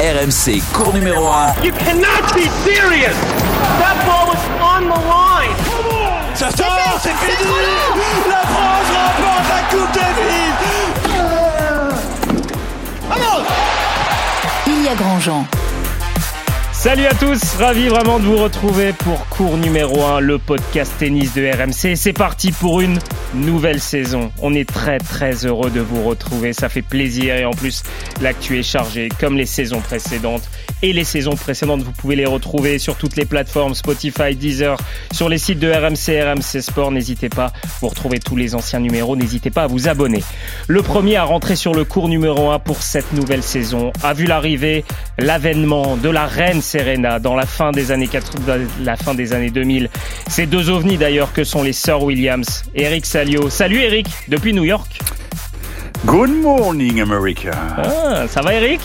RMC, cours numéro 1. You cannot be serious. That ball was on the line. Ça sort, c'est fini. La France remporte la Coupe Davis. Vamos. Ilya Grandjean. Salut à tous, ravi vraiment de vous retrouver pour cours numéro 1, le podcast tennis de RMC. C'est parti pour une nouvelle saison. On est très très heureux de vous retrouver, ça fait plaisir et en plus l'actu est chargée comme les saisons précédentes. Et les saisons précédentes, vous pouvez les retrouver sur toutes les plateformes Spotify, Deezer, sur les sites de RMC, RMC Sport. N'hésitez pas, vous retrouvez tous les anciens numéros, n'hésitez pas à vous abonner. Le premier à rentrer sur le cours numéro 1 pour cette nouvelle saison a vu l'arrivée, l'avènement de la reine Serena dans la fin des années 80, la fin des années 2000. Ces deux ovnis d'ailleurs que sont les sœurs Williams, Eric Salio. Salut Eric, depuis New York. Good morning America. Ah, ça va Eric?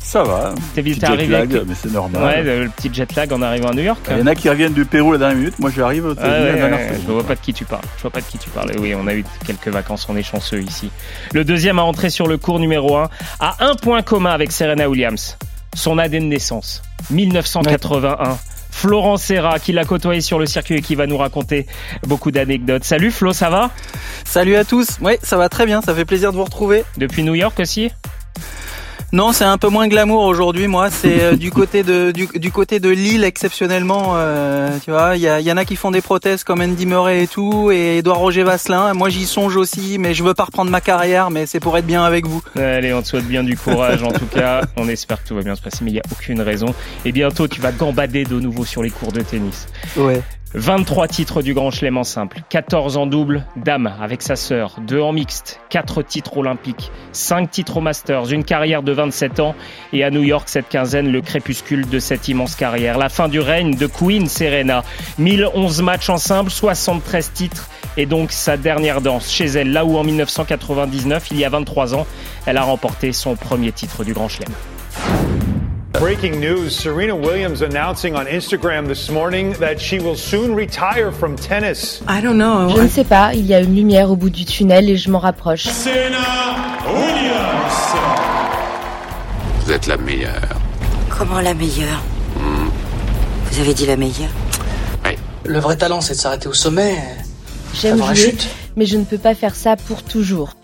Ça va. T'es Petit jet arrivé lag, avec- mais c'est normal. Ouais, le petit jet lag en arrivant à New York. Il y en a qui reviennent du Pérou la dernière minute. Moi, j'arrive Ah ouais, la dernière ouais, seconde. je vois pas de qui tu parles. Je vois pas de qui tu parles. Oui, on a eu quelques vacances, on est chanceux ici. Le deuxième à entrer sur le cours numéro 1 a un point commun avec Serena Williams. Son année de naissance, 1981. Florent Serra, qui l'a côtoyé sur le circuit et qui va nous raconter beaucoup d'anecdotes. Salut Flo, ça va? Salut à tous. Oui, ça va très bien. Ça fait plaisir de vous retrouver. Depuis New York aussi? Non, c'est un peu moins glamour aujourd'hui. Moi, c'est euh, du côté de du, du côté de Lille exceptionnellement. euh, tu vois, il y, y en a qui font des prothèses comme Andy Murray et tout, et Edouard Roger Vasselin. Moi, j'y songe aussi, mais je veux pas reprendre ma carrière. Mais c'est pour être bien avec vous. Allez, on te souhaite bien du courage en tout cas. On espère que tout va bien se passer, mais il n'y a aucune raison. Et bientôt, tu vas gambader de nouveau sur les cours de tennis. Ouais. 23 titres du Grand Chelem en simple, 14 en double, dame avec sa sœur, 2 en mixte, 4 titres olympiques, 5 titres au Masters, une carrière de 27 ans. Et à New York cette quinzaine le crépuscule de cette immense carrière. La fin du règne de Queen Serena, 1011 matchs en simple, 73 titres et donc sa dernière danse chez elle, là où en 1999, il y a 23 ans, elle a remporté son premier titre du Grand Chelem. Breaking news Serena Williams announcing on Instagram this morning that she will soon retire from tennis. I don't know. Je ne sais pas, il y a une lumière au bout du tunnel et je m'en rapproche. Serena Williams. Vous êtes la meilleure. Comment la meilleure? Vous avez dit la meilleure? Le vrai talent, c'est de s'arrêter au sommet. J'aime jouer, chute. mais je ne peux pas faire ça pour toujours.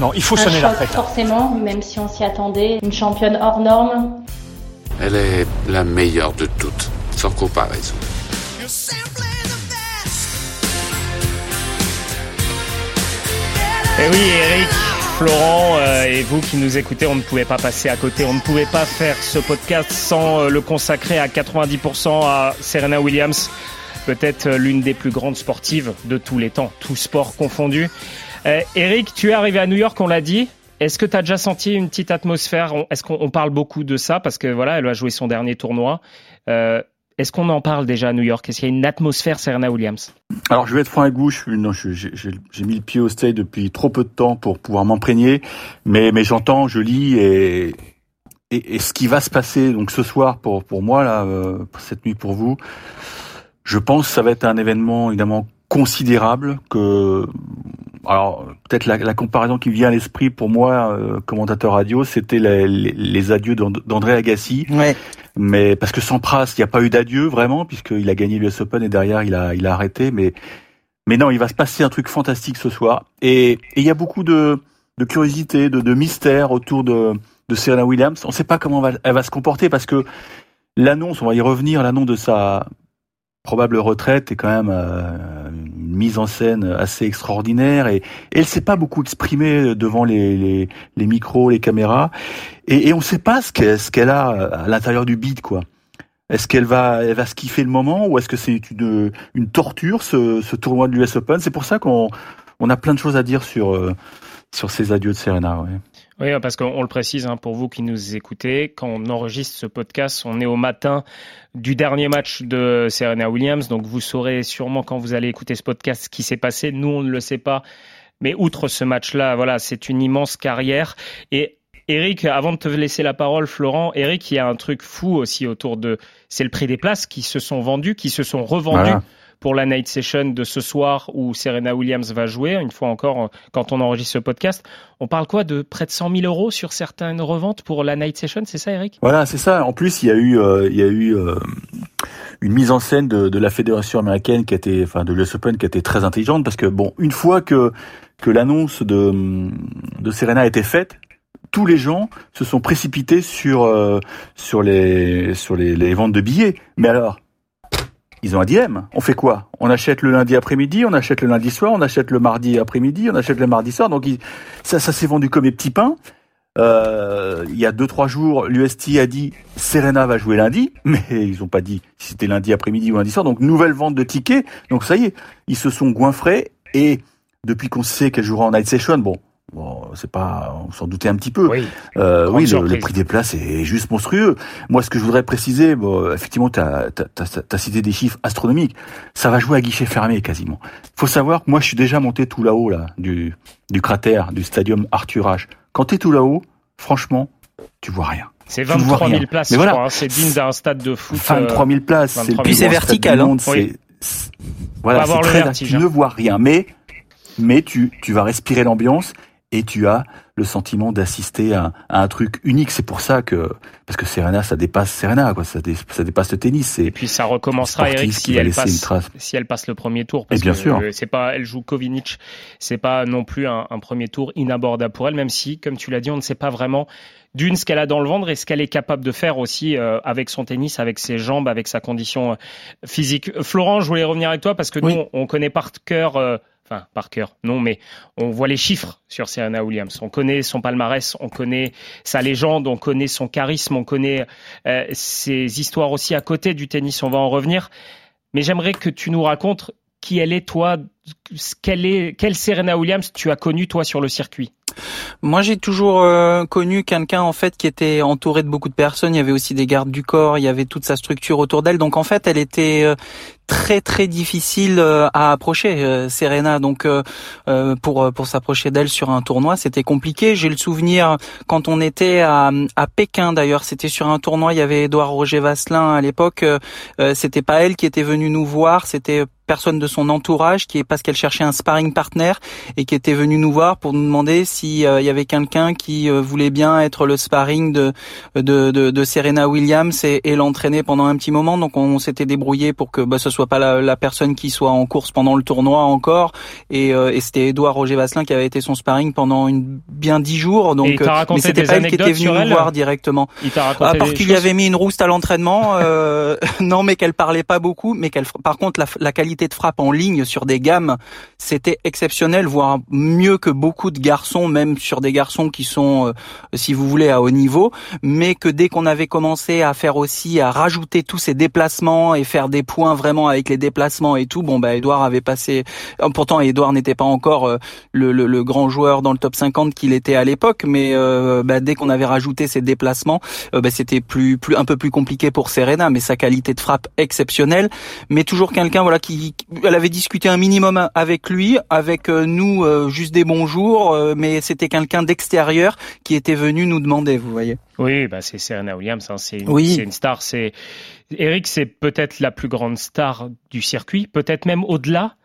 Non, il faut Un sonner la choc, fête. forcément, même si on s'y attendait. Une championne hors norme. Elle est la meilleure de toutes, sans comparaison. Eh oui, Eric, Florent euh, et vous qui nous écoutez, on ne pouvait pas passer à côté, on ne pouvait pas faire ce podcast sans euh, le consacrer à 90% à Serena Williams, peut-être euh, l'une des plus grandes sportives de tous les temps, tout sport confondu. Euh, Eric, tu es arrivé à New York, on l'a dit. Est-ce que tu as déjà senti une petite atmosphère? Est-ce qu'on on parle beaucoup de ça? Parce que voilà, elle va jouer son dernier tournoi. Euh, Est-ce qu'on en parle déjà à New York? Est-ce qu'il y a une atmosphère Serena Williams? Alors, je vais être franc. Je suis, non, j'ai mis le pied au stade depuis trop peu de temps pour pouvoir m'imprégner. Mais, j'entends, je lis et, ce qui va se passer donc ce soir pour moi là, euh, cette nuit pour vous, je pense que ça va être un événement évidemment considérable que alors peut-être la, la comparaison qui vient à l'esprit pour moi euh, commentateur radio c'était les, les, les adieux d'And- d'André Agassi. Ouais. mais parce que Sampras il n'y a pas eu d'adieu vraiment puisqu'il a gagné l'US Open et derrière il a il a arrêté. Mais mais non il va se passer un truc fantastique ce soir. Et et il y a beaucoup de de curiosité de, de mystère autour de de Serena Williams. On ne sait pas comment va, elle va se comporter parce que l'annonce on va y revenir l'annonce de sa probable retraite est quand même euh, une mise en scène assez extraordinaire et, et elle s'est pas beaucoup exprimée devant les, les, les micros, les caméras et, et on ne sait pas ce qu'elle a à l'intérieur du beat quoi. Est-ce qu'elle va, elle va se kiffer le moment ou est-ce que c'est une, une torture ce, ce tournoi de l'US Open? C'est pour ça qu'on on a plein de choses à dire sur euh, sur ces adieux de Serena. Ouais. Oui, parce qu'on le précise hein, pour vous qui nous écoutez, quand on enregistre ce podcast, on est au matin du dernier match de Serena Williams. Donc vous saurez sûrement quand vous allez écouter ce podcast ce qui s'est passé. Nous, on ne le sait pas. Mais outre ce match-là, voilà, c'est une immense carrière. Et Eric, avant de te laisser la parole, Florent, Eric, il y a un truc fou aussi autour de. C'est le prix des places qui se sont vendues, qui se sont revendues. Pour la night session de ce soir où Serena Williams va jouer. Une fois encore, quand on enregistre ce podcast, on parle quoi de près de 100 000 euros sur certaines reventes pour la night session, c'est ça, Eric? Voilà, c'est ça. En plus, il y a eu, euh, euh, une mise en scène de, la fédération américaine qui a été, enfin de l'US Open qui a été très intelligente parce que bon, une fois que l'annonce de Serena a été faite, tous les gens se sont précipités sur euh, les ventes de billets. Mais alors, ils ont un dilemme. On fait quoi? On achète le lundi après-midi, on achète le lundi soir, on achète le mardi après-midi, on achète le mardi soir. Donc ça, ça s'est vendu comme des petits pains. Euh, il y a deux trois jours, l'UST a dit Serena va jouer lundi, mais ils ont pas dit si c'était lundi après-midi ou lundi soir. Donc nouvelle vente de tickets. Donc ça y est, ils se sont goinfrés et depuis qu'on sait qu'elle jouera en night session, bon, Bon, c'est pas, on s'en doutait un petit peu. Oui, euh, oui le, prix des places est juste monstrueux. Moi, ce que je voudrais préciser, bon, effectivement, tu as, as, cité des chiffres astronomiques. Ça va jouer à guichet fermé quasiment. faut savoir que moi, je suis déjà monté tout là-haut là, du, du cratère, du stadium Arthur H. Quand tu es tout là-haut, franchement, tu vois rien. C'est 23 000 places, Mais voilà. Hein. c'est digne d'un stade de foot. 23 000 places. 23 000 Puis c'est vertical. Hein. Oui. Voilà, c'est très, vertige, tu hein. ne vois rien, mais mais tu tu vas respirer l'ambiance et tu as le sentiment d'assister à, à, un truc unique. C'est pour ça que parce que Serena, ça dépasse Serena, quoi. Ça, ça dépasse le tennis. Et puis ça recommencera, Eric, si elle passe, si elle passe le premier tour. Parce et bien que sûr. C'est pas, elle joue Kovinic. C'est pas non plus un, un, premier tour inabordable pour elle, même si, comme tu l'as dit, on ne sait pas vraiment d'une ce qu'elle a dans le ventre et ce qu'elle est capable de faire aussi euh, avec son tennis, avec ses jambes, avec sa condition euh, physique. Florent, je voulais revenir avec toi parce que nous, on connaît par cœur. Euh, enfin par cœur, non, mais on voit les chiffres sur Serena Williams. On connaît son palmarès, on connaît sa légende, on connaît son charisme, on connaît euh, ses histoires aussi à côté du tennis. On va en revenir. Mais j'aimerais que tu nous racontes qui elle est, toi, quelle, est, quelle Serena Williams tu as connue, toi, sur le circuit moi, j'ai toujours euh, connu quelqu'un en fait qui était entouré de beaucoup de personnes. Il y avait aussi des gardes du corps, il y avait toute sa structure autour d'elle. Donc en fait, elle était euh, très très difficile euh, à approcher, Serena. Donc pour pour s'approcher d'elle sur un tournoi, c'était compliqué. J'ai le souvenir quand on était à, à Pékin d'ailleurs, c'était sur un tournoi. Il y avait Édouard Roger Vasselin à l'époque. c'était pas elle qui était venue nous voir, c'était personne de son entourage qui est parce qu'elle cherchait un sparring partner et qui était venue nous voir pour nous demander si il y avait quelqu'un qui euh, voulait bien être le sparring de de, de, de Serena Williams et, et l'entraîner pendant un petit moment. Donc on s'était débrouillé pour que bah, ce soit pas la, la, personne qui soit en course pendant le tournoi encore. Et, euh, et c'était Edouard Roger Vasselin qui avait été son sparring pendant une bien dix jours. Donc euh, mais c'était pas elle qui était venue nous voir directement. Il à part qu'il y avait mis une rouste à l'entraînement. Euh, non, mais qu'elle parlait pas beaucoup, mais qu'elle par contre la, la qualité de frappe en ligne sur des gammes, c'était exceptionnel, voire mieux que beaucoup de garçons, même sur des garçons qui sont, euh, si vous voulez, à haut niveau, mais que dès qu'on avait commencé à faire aussi, à rajouter tous ces déplacements et faire des points vraiment avec les déplacements et tout, bon bah Edouard avait passé. Euh, pourtant, Edouard n'était pas encore euh, le, le, le, grand joueur dans le top 50 qu'il était à l'époque, mais bah, dès qu'on avait rajouté ces déplacements, bah, c'était plus, plus un peu plus compliqué pour Serena, mais sa qualité de frappe exceptionnelle, mais toujours quelqu'un voilà qui, elle avait discuté un minimum avec lui, avec nous juste des bonjours, mais c'était quelqu'un d'extérieur qui était venu nous demander, vous voyez. Oui, bah c'est Serena Williams, hein, c'est une, une, star. C'est Eric, c'est peut-être la plus grande star du circuit, peut-être même au-delà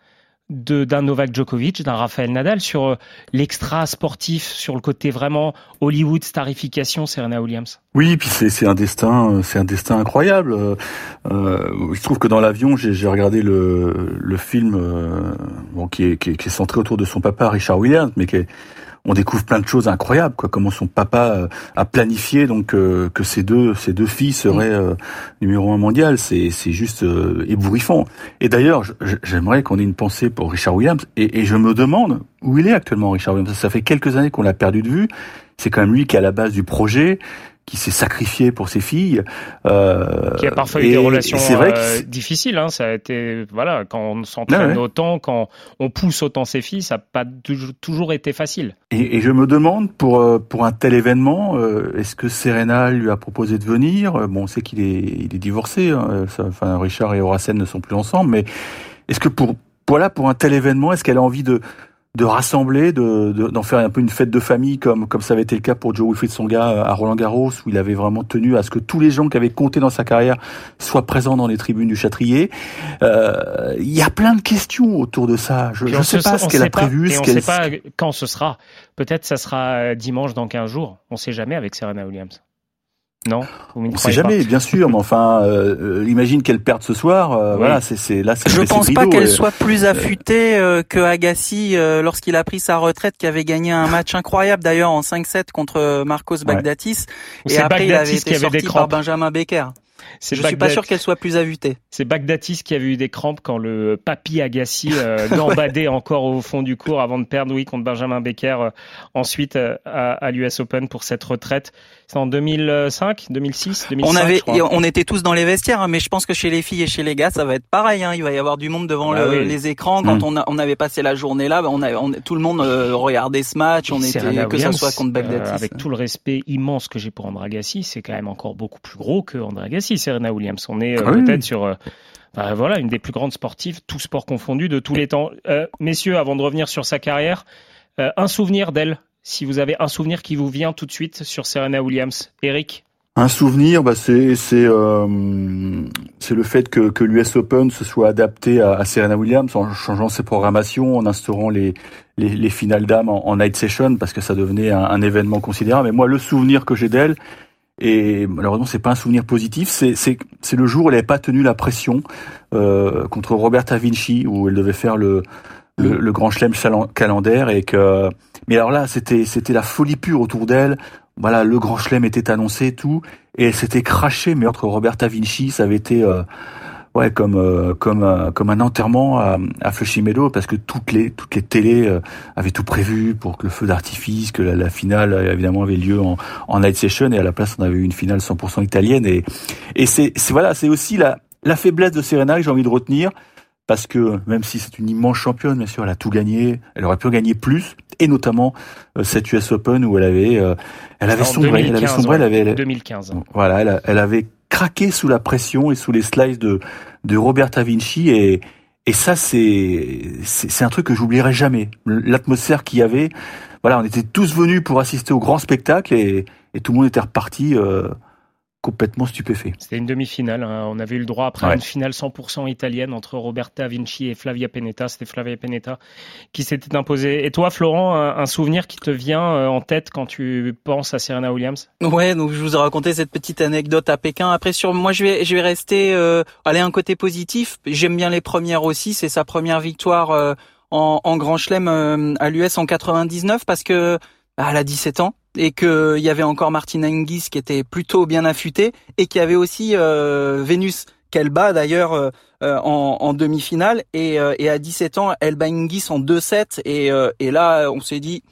d'un Novak Djokovic, d'un Rafael Nadal sur euh, l'extra sportif, sur le côté vraiment Hollywood starification, Serena Williams. Oui, puis c'est un destin, c'est un destin incroyable. Euh, euh je trouve que dans l'avion, j'ai regardé le, film euh, qui, est, qui, est, centré autour de son papa Richard Williams, mais qui est on découvre plein de choses incroyables, quoi. Comment son papa euh, a planifié donc euh, que ces deux ces deux filles seraient euh, numéro un mondial. C'est c'est juste ébouriffant. Et d'ailleurs, j'aimerais qu'on ait une pensée pour Richard Williams. Et, et je me demande où il est actuellement, Richard Williams. Ça fait quelques années qu'on l'a perdu de vue. C'est quand même lui qui est à la base du projet qui s'est sacrifié pour ses filles. Euh, qui a parfois eu des relations vrai euh, difficiles. Hein, ça a été voilà quand on s'entraîne autant, quand on pousse autant ses filles, ça n'a pas toujours été facile. Et, et, je me demande pour euh, pour un tel événement, euh, est-ce que Serena lui a proposé de venir? Bon, on sait qu'il est il est divorcé. Hein, enfin, Richard et Horacen ne sont plus ensemble, mais est-ce que pour voilà pour un tel événement, est-ce qu'elle a envie de de rassembler, de d'en faire un peu une fête de famille comme comme ça avait été le cas pour Joe Wilfried Songa à Roland Garros où il avait vraiment tenu à ce que tous les gens qui avaient compté dans sa carrière soient présents dans les tribunes du Châtrier. Euh, il y a plein de questions autour de ça. Je ne sais pas ce qu'elle a prévu, ce on ne sait pas quand ce sera. Peut-être ça sera dimanche dans 15 jours. On sait jamais avec Serena Williams. Non, on ne sait jamais, bien sûr, mais enfin, euh, euh, imagine qu'elle perde ce soir. Euh, oui. Voilà, c'est c'est là. Je pense pas qu'elle soit plus affûtée euh, que Agassi lorsqu'il a pris sa retraite, qui avait gagné un match incroyable d'ailleurs en 5-7 contre Marcos Baghdatis, ouais. et après il avait été sorti par Benjamin Becker. Je Bagdad... suis pas sûr qu'elle soit plus avutée. C'est Baghdatis qui avait eu des crampes quand le papy Agassi euh, gambadait encore au fond du cours avant de perdre oui contre Benjamin Becker euh, ensuite euh, à, à l'US Open pour cette retraite. C'est en 2005, 2006, 2005. On avait, on était tous dans les vestiaires, hein, mais je pense que chez les filles et chez les gars, ça va être pareil. Hein. Il va y avoir du monde devant ah, le, oui. les écrans. Quand mmh. on, a, on avait passé la journée là, on, a, on tout le monde euh, regardait ce match. On était que ça soit contre Baghdatis. Euh, avec tout le respect immense que j'ai pour André Agassi, c'est quand même encore beaucoup plus gros que André Agassi, Serena Williams. On est euh, ah, peut-être sur euh, bah, voilà une des plus grandes sportives, tout sport confondu de tous les temps. Euh, messieurs, avant de revenir sur sa carrière, un souvenir d'elle si vous avez un souvenir qui vous vient tout de suite sur Serena Williams. Eric un souvenir, bah c'est c'est euh, c'est le fait que que l'US Open se soit adapté à, à, Serena Williams en changeant ses programmations, en instaurant les les, les finales dames en, en, night session parce que ça devenait un, un événement considérable. Mais moi, le souvenir que j'ai d'elle, et malheureusement c'est pas un souvenir positif, c'est c'est c'est le jour où elle n'avait pas tenu la pression euh, contre Roberta Vinci où elle devait faire le le, le grand chelem calendaire et que mais alors là c'était c'était la folie pure autour d'elle. Voilà, le grand chelem était annoncé, tout, et elle s'était crachée, mais entre Roberta Vinci, ça avait été, euh, ouais, comme euh, comme euh, comme un enterrement à, à Meadow, parce que toutes les toutes les télés euh, avaient tout prévu pour que le feu d'artifice, que la, la, finale évidemment avait lieu en, en night session, et à la place on avait eu une finale 100% italienne, et et c'est c'est voilà, c'est aussi la la faiblesse de Serena que j'ai envie de retenir, parce que même si c'est une immense championne, bien sûr, elle a tout gagné, elle aurait pu gagner plus, et notamment euh, cette US Open où elle avait, euh, elle avait sombré, elle avait sombré, elle avait, 2015. Voilà, elle, elle, avait craqué sous la pression et sous les slices de de Roberta Vinci et et ça c'est c'est un truc que j'oublierai jamais. L'atmosphère qu'il y avait, voilà, on était tous venus pour assister au grand spectacle et et tout le monde était reparti. Euh, complètement stupéfait. C'était une demi-finale. Hein. On avait eu le droit après ouais. une finale 100% italienne entre Roberta Vinci et Flavia Pennetta. C'était Flavia Pennetta qui s'était imposée. Et toi, Florent, un, un, souvenir qui te vient euh, en tête quand tu penses à Serena Williams? Ouais, donc je vous ai raconté cette petite anecdote à Pékin. Après, sur moi, je vais, je vais rester euh, aller un côté positif. J'aime bien les premières aussi. C'est sa première victoire euh, en, en, Grand Chelem euh, à l'US en 99 parce que bah, elle a 17 ans et qu'il y avait encore Martina Hingis qui était plutôt bien affûtée et qu'il y avait aussi euh, Vénus qu'elle bat d'ailleurs euh, en, en demi-finale. Et, euh, et, à 17 ans elle bat Hingis en 2-7 et, euh, et là on s'est dit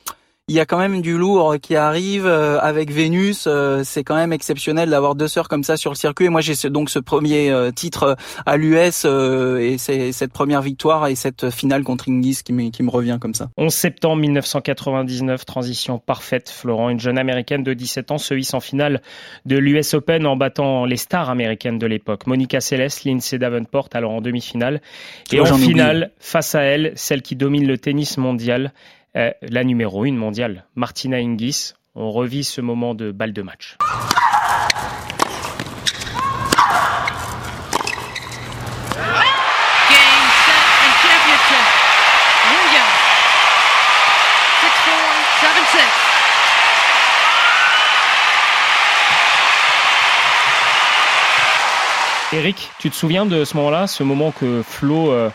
il y a quand même du lourd qui arrive euh, avec Vénus. Euh, c'est quand même exceptionnel d'avoir deux sœurs comme ça sur le circuit. Et moi, j'ai donc ce premier euh, titre à l'US et c'est cette première victoire et cette finale contre Ingis qui, qui me revient comme ça. 11 septembre 1999, transition parfaite. Florent, une jeune américaine de 17 ans, se hisse en finale de l'US Open en battant les stars américaines de l'époque. Monica Seles, Lindsay Davenport, alors en demi-finale. Et en finale, face à elle, celle qui domine le tennis mondial, euh, la numéro 1 mondiale, Martina Hingis. On revit ce moment de balle de match. Eric, tu te souviens de ce moment-là, ce moment que Flo euh,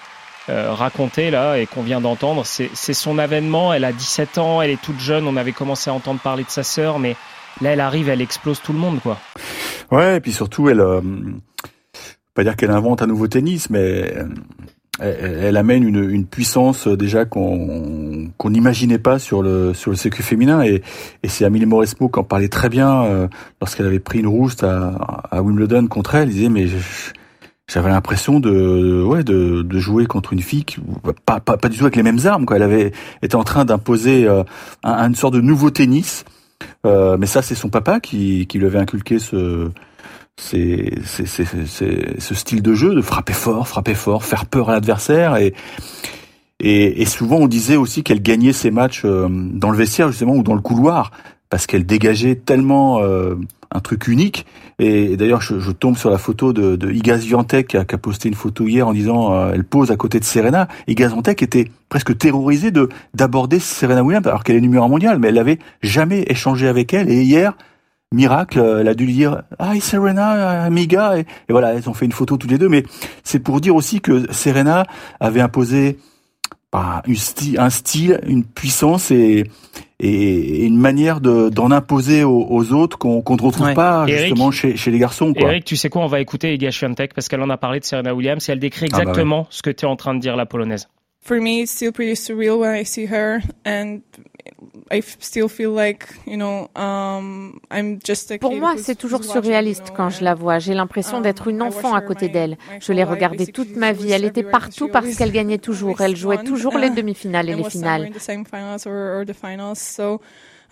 euh, raconté là et qu'on vient d'entendre. C'est son avènement. Elle a 17 ans, elle est toute jeune. On avait commencé à entendre parler de sa sœur, mais là, elle arrive, elle explose tout le monde, quoi. Ouais, et puis surtout, elle, euh, pas dire qu'elle invente un nouveau tennis, mais euh, elle, amène une, puissance déjà qu'on n'imaginait pas sur le sur le circuit féminin et, c'est Amélie Mauresmo qui en parlait très bien lorsqu'elle avait pris une rouste à, à Wimbledon contre elle. Elle disait mais je, j'avais l'impression de ouais de, de, jouer contre une fille qui, pas, pas, pas du tout avec les mêmes armes quoi. Elle avait été en train d'imposer euh, un, une sorte de nouveau tennis. Euh, mais ça c'est son papa qui, qui lui avait inculqué ce c'est ce style de jeu de frapper fort frapper fort faire peur à l'adversaire. Et Et, et souvent, on disait aussi qu'elle gagnait ses matchs euh, dans le vestiaire justement ou dans le couloir parce qu'elle dégageait tellement euh, un truc unique. Et, d'ailleurs, je, je, tombe sur la photo de, de Igaz Viantek qui a, qui a, posté une photo hier en disant euh, elle pose à côté de Serena. Igaz Viantek était presque terrorisée de d'aborder Serena Williams alors qu'elle est numéro un mondial, mais elle n'avait jamais échangé avec elle. Et hier, miracle, elle a dû lui dire Hi Serena, amiga. Et, et voilà, elles ont fait une photo toutes les deux. Mais c'est pour dire aussi que Serena avait imposé bah, un style, une puissance et, et une manière d'en imposer aux, autres qu'on ne retrouve pas justement chez, chez les garçons. Quoi. Eric, tu sais quoi On va écouter Iga Swiatek parce qu'elle en a parlé de Serena Williams et elle décrit exactement ah bah ouais. ce que tu es en train de dire la polonaise. For me, it's still pretty surreal when I see her, and I still feel like, you know, um, I'm just a Pour moi, c'est toujours surréaliste quand je la vois. J'ai l'impression d'être une enfant à côté d'elle. Je l'ai regardée toute ma vie. Elle était partout parce qu'elle gagnait toujours. Elle jouait toujours les demi-finales et les finales.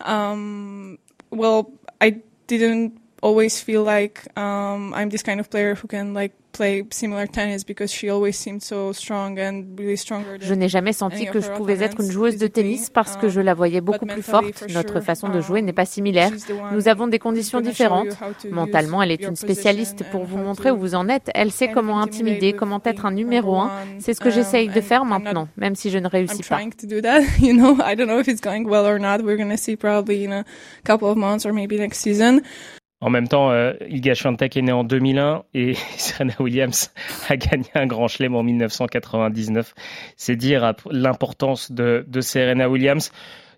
Um, well, I didn't always feel like um, I'm this kind of player who can like play similar tennis because she always seemed so strong and really stronger. Je n'ai jamais senti que je pouvais être une joueuse de tennis parce que je la voyais beaucoup plus forte. Notre façon de jouer n'est pas similaire. Nous avons des conditions différentes. Mentalement, elle est une spécialiste pour vous montrer où vous en êtes. Elle sait comment intimider, comment être un numéro un. C'est ce que j'essaye de faire maintenant, même si je ne réussis pas. En même temps, euh, Swiatek est né en 2001 et Serena Williams a gagné un grand chelem en 1999. C'est dire l'importance de, Serena Williams.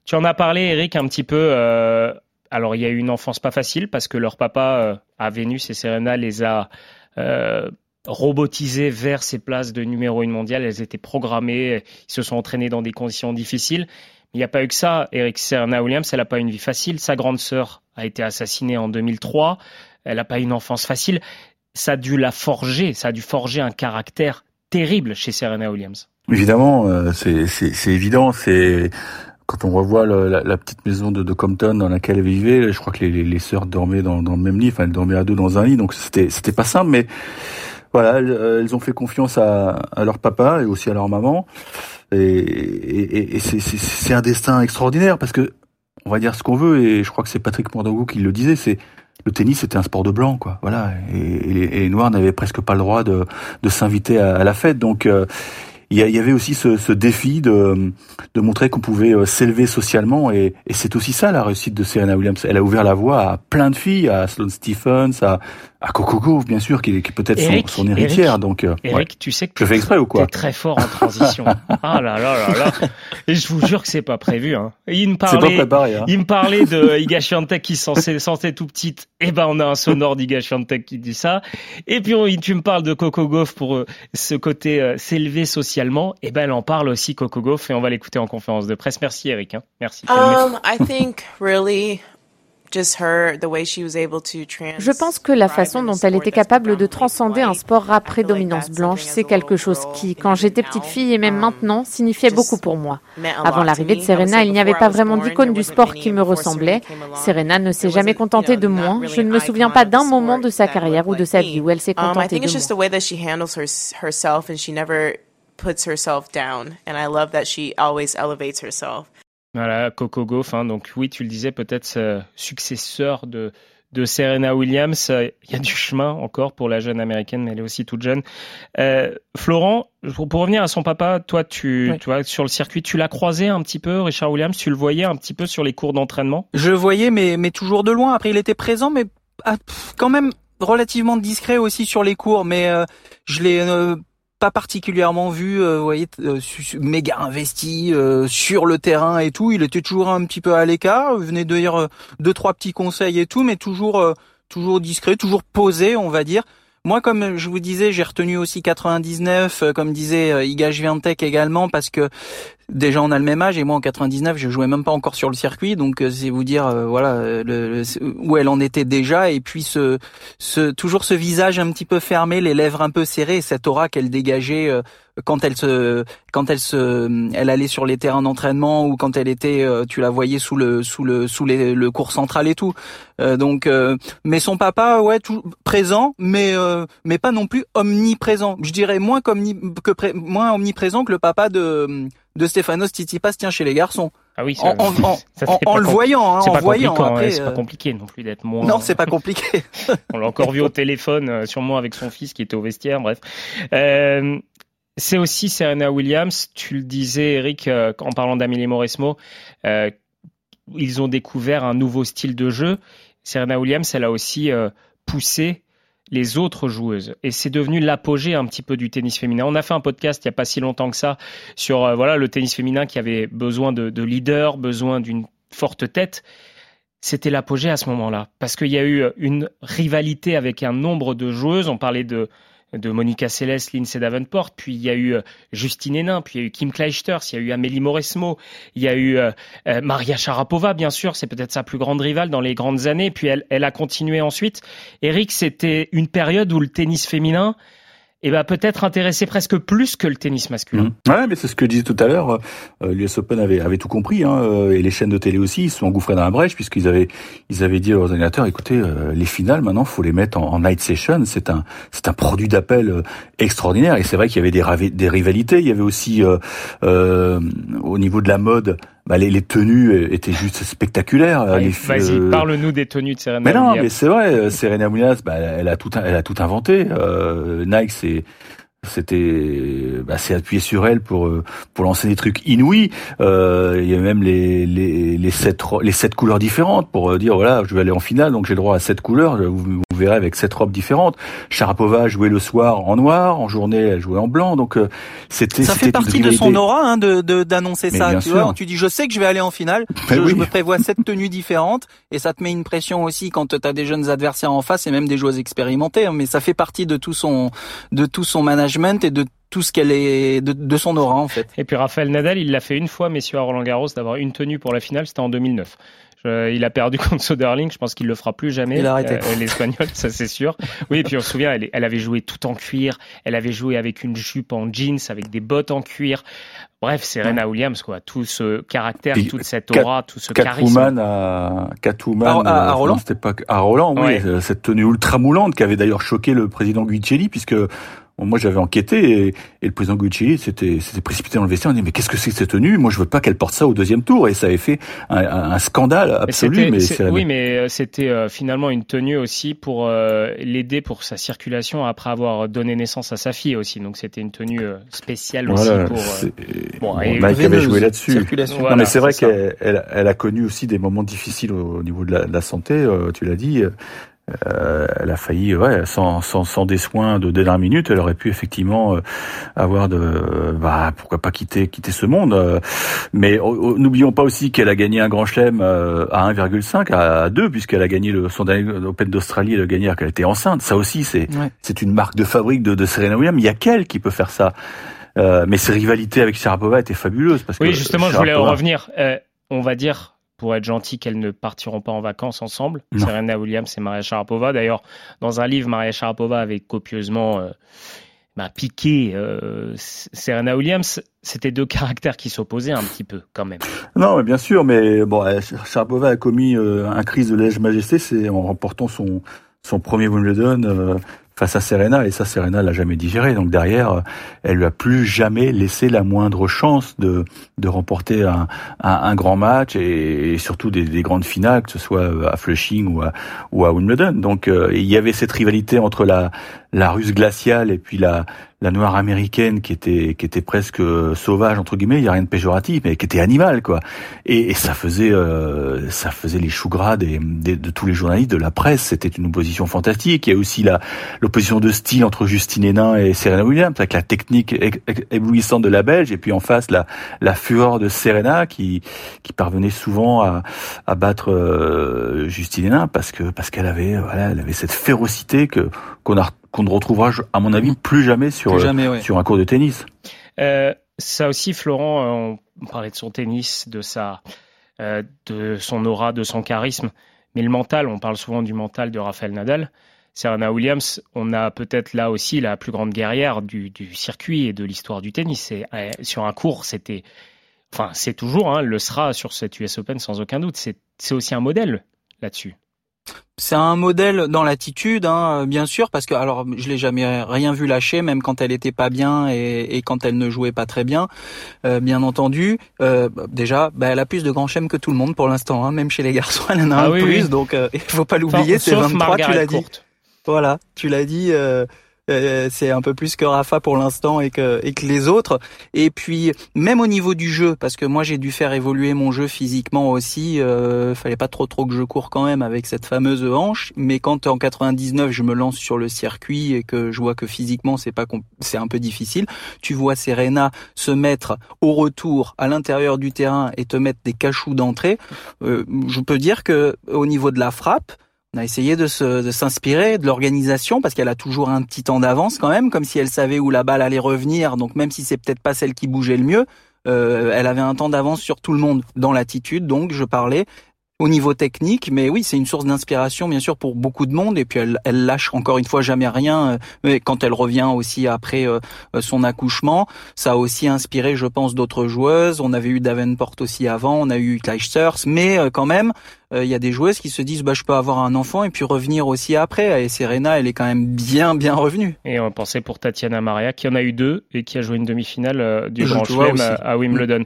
Tu en as parlé, Eric, un petit peu. Euh, alors, il y a eu une enfance pas facile parce que leur papa, euh, à Vénus et Serena, les a euh, robotisés vers ces places de numéro une mondiale. Elles étaient programmées, ils se sont entraînés dans des conditions difficiles. Il n'y a pas eu que ça. Eric Serena Williams, elle n'a pas une vie facile. Sa grande sœur a été assassinée en 2003. Elle n'a pas une enfance facile. Ça a dû la forger, ça a dû forger un caractère terrible chez Serena Williams. Évidemment, euh, c'est évident. C'est quand on revoit la, petite maison de, Compton dans laquelle elle vivait. Je crois que les, sœurs dormaient dans, le même lit. Enfin, elles dormaient à deux dans un lit, donc c'était c'était pas simple. Mais voilà, elles, elles, ont fait confiance à, leur papa et aussi à leur maman. Et, et c'est un destin extraordinaire parce que on va dire ce qu'on veut et je crois que c'est Patrick Mordogo qui le disait, c'est le tennis c'était un sport de blanc quoi, voilà. Et, les Noirs n'avaient presque pas le droit de, s'inviter à, la fête, donc euh, il y, avait aussi ce, défi de, de montrer qu'on pouvait euh, s'élever socialement et, et c'est aussi ça la réussite de Serena Williams. Elle a ouvert la voie à plein de filles, à Sloane Stephens, à, à Coco Gauff bien sûr, qui, qui peut-être son, son, héritière. Eric, donc, euh, Eric, ouais. tu sais que je fais exprès ou quoi T'es très fort en transition. ah là là là là. Et je vous jure que c'est pas prévu. Hein. Il me parlait, pas préparé, hein. il me parlait de Iga Swiatek qui sentait, sentait tout petite. Et ben on a un sonore d'Iga Swiatek qui dit ça. Et puis tu me parles de Coco Gauff pour euh, ce côté euh, s'élever socialement. Et ben elle en parle aussi Coco Gauff et on va l'écouter en conférence de presse. Merci Eric. Hein. Merci. Um, I think really je pense que la façon dont elle était capable de transcender un sport à prédominance blanche, c'est quelque chose qui, quand j'étais petite fille et même um, maintenant, signifiait beaucoup pour moi. Avant l'arrivée de Serena, il n'y avait pas vraiment d'icône du sport qui me ressemblait. Serena ne s'est jamais contentée de moi. Je ne me souviens pas d'un moment de sa carrière ou de sa vie où elle s'est Um, contentée de moi. puts herself down and I love that she always elevates herself. Voilà, Coco Gauff. Hein, donc oui, tu le disais, peut-être euh, successeur de, de Serena Williams. Il y a du chemin encore pour la jeune américaine, mais elle est aussi toute jeune. Euh, Florent, pour, pour, revenir à son papa, toi, tu, Oui. tu vois, sur le circuit, tu l'as croisé un petit peu, Richard Williams? Tu le voyais un petit peu sur les cours d'entraînement? Je le voyais, mais, mais toujours de loin. Après, il était présent, mais ah, pff, quand même relativement discret aussi sur les cours. Mais euh, je l'ai euh, pas particulièrement vu, euh, vous voyez, euh, méga investi euh, sur le terrain et tout. Il était toujours un petit peu à l'écart. Venait de dire deux trois petits conseils et tout, mais toujours toujours discret, toujours posé, on va dire. Moi, comme je vous disais, j'ai retenu aussi 99, euh, comme disait Iga Swiatek également, parce que déjà on a le même âge et moi en 99 je jouais même pas encore sur le circuit donc euh, c'est vous dire euh, voilà le, où elle en était déjà et puis ce, ce toujours ce visage un petit peu fermé les lèvres un peu serrées cette aura qu'elle dégageait quand elle se quand elle se elle allait sur les terrains d'entraînement ou quand elle était tu la voyais sous le sous le sous les, le cours central et tout. Donc mais son papa ouais tout présent mais mais pas non plus omniprésent. Je dirais moins comme que moins omniprésent que le papa de de Stefanos Tsitsipas tient chez les garçons. Ah oui, en, en, le voyant, hein, en voyant. Après, c'est pas euh, compliqué non plus d'être moins. Non, c'est pas compliqué. On l'a encore vu au téléphone, euh, sûrement avec son fils qui était au vestiaire. Bref, euh, c'est aussi Serena Williams. Tu le disais, Eric, euh, en parlant d'Amélie Mauresmo, euh, ils ont découvert un nouveau style de jeu. Serena Williams, elle a aussi poussé les autres joueuses. Et c'est devenu l'apogée un petit peu du tennis féminin. On a fait un podcast il n'y a pas si longtemps que ça sur euh, voilà le tennis féminin qui avait besoin de, de leader, besoin d'une forte tête. C'était l'apogée à ce moment-là parce qu'il y a eu une rivalité avec un nombre de joueuses. On parlait de de Monica Seles, Lindsay Davenport, puis il y a eu euh, Justine Hénin, puis il y a eu Kim Kleisters, il y a eu Amélie Mauresmo, il y a eu euh, euh, Maria Sharapova, bien sûr, c'est peut-être sa plus grande rivale dans les grandes années, puis elle, elle a continué ensuite. Eric, c'était une période où le tennis féminin eh ben peut-être intéressé presque plus que le tennis masculin. Mmh. Ouais, mais c'est ce que je disais tout à l'heure. Euh, L'US Open avait, avait tout compris, hein, euh, et les chaînes de télé aussi, ils se sont engouffrés dans la brèche puisqu'ils avaient, ils avaient dit aux ordinateurs, écoutez, euh, les finales maintenant, faut les mettre en, night session. C'est un, c'est un produit d'appel euh, extraordinaire. Et c'est vrai qu'il y avait des, des rivalités. Il y avait aussi au niveau de la mode bah, les, les, tenues étaient juste spectaculaires. Vas-y, euh... parle-nous des tenues de Serena Mais non, mais c'est vrai, euh, Serena Williams, bah, elle a tout, elle a tout inventé. Euh, Nike, c'est c'était bah, c'est appuyé sur elle pour euh, pour lancer des trucs inouïs euh, il y a même les les les sept les sept couleurs différentes pour dire voilà je vais aller en finale donc j'ai le droit à sept couleurs vous verrez avec sept robes différentes. Sharapova jouait le soir en noir en journée elle jouait en blanc. Donc c'était ça fait partie de son aura hein, de d'annoncer ça tu vois. tu dis je sais que je vais aller en finale. Je, je, me prévois sept tenues différentes et ça te met une pression aussi quand tu as des jeunes adversaires en face et même des joueuses expérimentées hein, mais ça fait partie de tout son de tout son management et de tout ce qu'elle est de, son aura en fait. Et puis Raphaël Nadal, il l'a fait une fois, messieurs à Roland Garros, d'avoir une tenue pour la finale, c'était en 2009. il a perdu contre Soderling, je pense qu'il le fera plus jamais. Il a arrêté. Euh, L'espagnol, ça c'est sûr. Oui, et puis on se souvient, elle, elle, avait joué tout en cuir, elle avait joué avec une jupe en jeans, avec des bottes en cuir. Bref, Serena Williams, quoi. Tout ce caractère, toute cette aura, tout ce Catwoman charisme. À, Catwoman à, à, euh, Roland. C'était pas à Roland, oui. Euh, cette tenue ultra moulante qui avait d'ailleurs choqué le président Guicelli, puisque moi, j'avais enquêté et, le président Gucci s'était précipité dans le vestiaire. On dit mais qu'est-ce que c'est que cette tenue? Moi, je veux pas qu'elle porte ça au deuxième tour. Et ça avait fait un, scandale absolu. Mais oui, mais euh, c'était euh, finalement une tenue aussi pour euh, l'aider pour sa circulation après avoir donné naissance à sa fille aussi. Donc c'était une tenue spéciale aussi pour. bon, bon et Mike avait joué là-dessus. non, mais c'est vrai qu'elle elle, a connu aussi des moments difficiles au, niveau de la, de la santé. tu l'as dit. Euh, elle a failli, ouais, sans, sans, sans des soins de dernière minute, elle aurait pu effectivement euh, avoir de, bah, pourquoi pas quitter quitter ce monde. Euh. mais n'oublions pas aussi qu'elle a gagné un grand chelem à 1,5 à 2 puisqu'elle a gagné le son Open d'Australie, elle a gagné qu'elle était enceinte. Ça aussi, c'est c'est une marque de fabrique de, de Serena Williams. Il y a qu'elle qui peut faire ça. mais ses rivalités avec Sharapova étaient fabuleuses parce oui, justement, je voulais en revenir. on va dire pour être gentil qu'elles ne partiront pas en vacances ensemble. Serena Williams et Maria Sharapova. D'ailleurs, dans un livre, Maria Sharapova avait copieusement euh, bah, piqué euh, Serena Williams. C'était deux caractères qui s'opposaient un petit peu, quand même. Non, mais bien sûr, mais bon, Sharapova a commis euh, un crise de lèse-majesté, c'est en remportant son son premier Wimbledon face à Serena et ça Serena l'a jamais digéré. Donc derrière elle lui a plus jamais laissé la moindre chance de de remporter un, un, grand match et, surtout des, des, grandes finales que ce soit à Flushing ou à ou à Wimbledon. Donc euh, il y avait cette rivalité entre la la russe glaciale et puis la la noire américaine qui était qui était presque sauvage entre guillemets, il y a rien de péjoratif, mais qui était animale quoi. Et, et ça faisait euh, ça faisait les choux gras des, de tous les journalistes de la presse. C'était une opposition fantastique. Il y a aussi la l'opposition de style entre Justine Hénin et Serena Williams, avec la technique éblouissante de la Belge, et puis en face la la fureur de Serena qui qui parvenait souvent à, à battre euh, Justine Hénin parce que parce qu'elle avait voilà elle avait cette férocité que qu'on a qu'on ne retrouvera, à mon avis, plus jamais sur, euh, sur un cours de tennis. Euh, ça aussi, Florent, on parlait de son tennis, de sa, de son aura, de son charisme, mais le mental, on parle souvent du mental de Rafael Nadal. Serena Williams, on a peut-être là aussi la plus grande guerrière du, circuit et de l'histoire du tennis. Et, sur un cours, c'était, enfin, c'est toujours, hein, le sera sur cette US Open sans aucun doute. C'est aussi un modèle là-dessus. C'est un modèle dans l'attitude, hein, bien sûr, parce que alors je l'ai jamais rien vu lâcher, même quand elle était pas bien et, quand elle ne jouait pas très bien, euh, bien entendu. Euh, déjà, bah, elle a plus de grands chèmes que tout le monde pour l'instant, hein, même chez les garçons, elle en a ah un plus, donc euh, il faut pas l'oublier, c'est 23, tu l'as dit. Voilà, tu l'as dit. Euh, c'est un peu plus que Rafa pour l'instant et que, et que les autres. Et puis même au niveau du jeu, parce que moi j'ai dû faire évoluer mon jeu physiquement aussi. Euh, fallait pas trop trop que je cours quand même avec cette fameuse hanche. Mais quand en 99 je me lance sur le circuit et que je vois que physiquement c'est pas c'est un peu difficile, tu vois Serena se mettre au retour à l'intérieur du terrain et te mettre des cachous d'entrée. Euh, je peux dire que au niveau de la frappe on a essayé de, s'inspirer de l'organisation parce qu'elle a toujours un petit temps d'avance quand même, comme si elle savait où la balle allait revenir. Donc même si c'est peut-être pas celle qui bougeait le mieux, euh, elle avait un temps d'avance sur tout le monde dans l'attitude. Donc je parlais au niveau technique, mais oui, c'est une source d'inspiration bien sûr pour beaucoup de monde. Et puis elle, elle lâche encore une fois jamais rien. Euh, mais quand elle revient aussi après euh, son accouchement, ça a aussi inspiré, je pense, d'autres joueuses. On avait eu Davenport aussi avant, on a eu Clijsters, mais quand même, il y a des joueuses qui se disent bah je peux avoir un enfant et puis revenir aussi après. Et Serena, elle est quand même bien bien revenue. Et on pensait pour Tatiana Maria qui en a eu deux et qui a joué une demi-finale du Grand Chelem à, Wimbledon.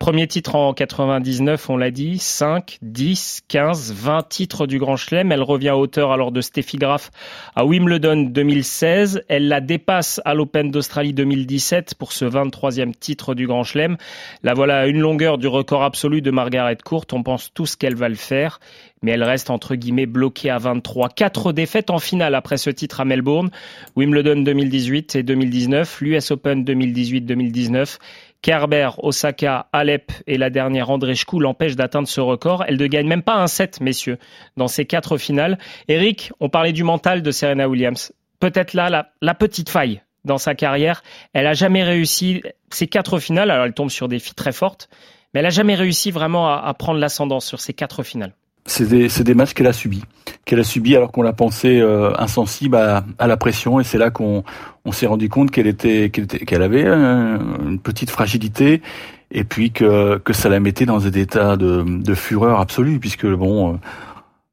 premier titre en 99, on l'a dit, 5, 10 10, 15, 20 titres du Grand Chelem. Elle revient à hauteur alors de Steffi Graf à Wimbledon 2016. Elle la dépasse à l'Open d'Australie 2017 pour ce 23e titre du Grand Chelem. La voilà à une longueur du record absolu de Margaret Court. On pense tous qu'elle va le faire mais elle reste entre guillemets bloquée à 23. Quatre défaites en finale après ce titre à Melbourne, Wimbledon 2018 et 2019, l'US Open 2018-2019 Kerber, Osaka, Alep et la dernière André Schkou l'empêchent d'atteindre ce record. Elle ne gagne même pas un set, messieurs, dans ces quatre finales. Eric, on parlait du mental de Serena Williams. Peut-être là la, petite faille dans sa carrière. Elle a jamais réussi ces quatre finales. Alors elle tombe sur des filles très fortes, mais elle a jamais réussi vraiment à, à prendre l'ascendance sur ces quatre finales. C'est des, des, matchs qu'elle a subis, qu'elle a subis alors qu'on l'a pensé euh, insensible à, à, la pression, et c'est là qu'on on, s'est rendu compte qu'elle était, qu'elle avait une petite fragilité, et puis que, que ça la mettait dans un état de, de fureur absolue, puisque bon,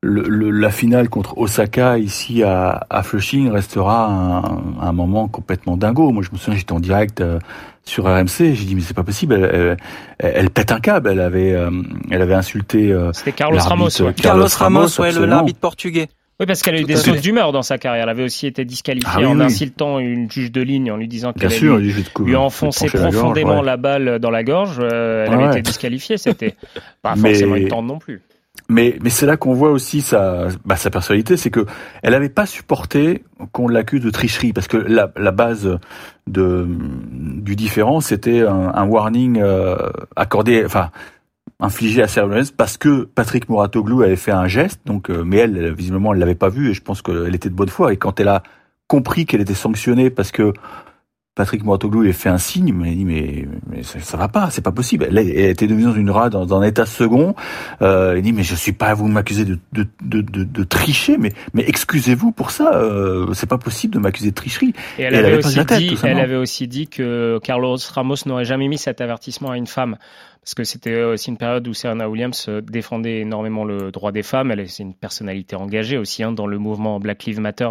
le, la finale contre Osaka ici à, à Flushing restera un, un, moment complètement dingo. Moi, je me souviens, j'étais en direct euh, sur RMC. J'ai dit mais c'est pas possible. Elle, elle, pète un câble. Elle avait, euh, elle avait insulté. Euh, C'était Carlos Ramos. Carlos, Ramos, ouais, l'arbitre portugais. Oui, parce qu'elle a eu des sautes d'humeur dans sa carrière. Elle avait aussi été disqualifiée ah en insultant une juge de ligne en lui disant qu'elle lui, lui enfonçait profondément la, balle dans la gorge. elle avait été disqualifiée. C'était pas forcément une tente non plus. Mais, mais c'est là qu'on voit aussi sa, bah, sa personnalité, c'est que elle n'avait pas supporté qu'on l'accuse de tricherie, parce que la, la base de, du différent, c'était un, un, warning euh, accordé, enfin infligé à Serena parce que Patrick Mouratoglou avait fait un geste, donc euh, mais elle, visiblement, elle l'avait pas vu, et je pense qu'elle était de bonne foi. Et quand elle a compris qu'elle était sanctionnée parce que Patrick Mouratoglou lui a fait un signe, mais il dit mais, mais ça, ça, va pas, c'est pas possible. Elle, elle était devenue dans une rade, dans, un état second. Euh, il dit mais je suis pas, vous m'accusez de, de, de, de, de tricher, mais mais excusez-vous pour ça, euh, c'est pas possible de m'accuser de tricherie. Et elle, avait, aussi dit, elle avait aussi dit que Carlos Ramos n'aurait jamais mis cet avertissement à une femme parce que c'était aussi une période où Serena Williams euh, défendait énormément le droit des femmes. Elle est une personnalité engagée aussi hein, dans le mouvement Black Lives Matter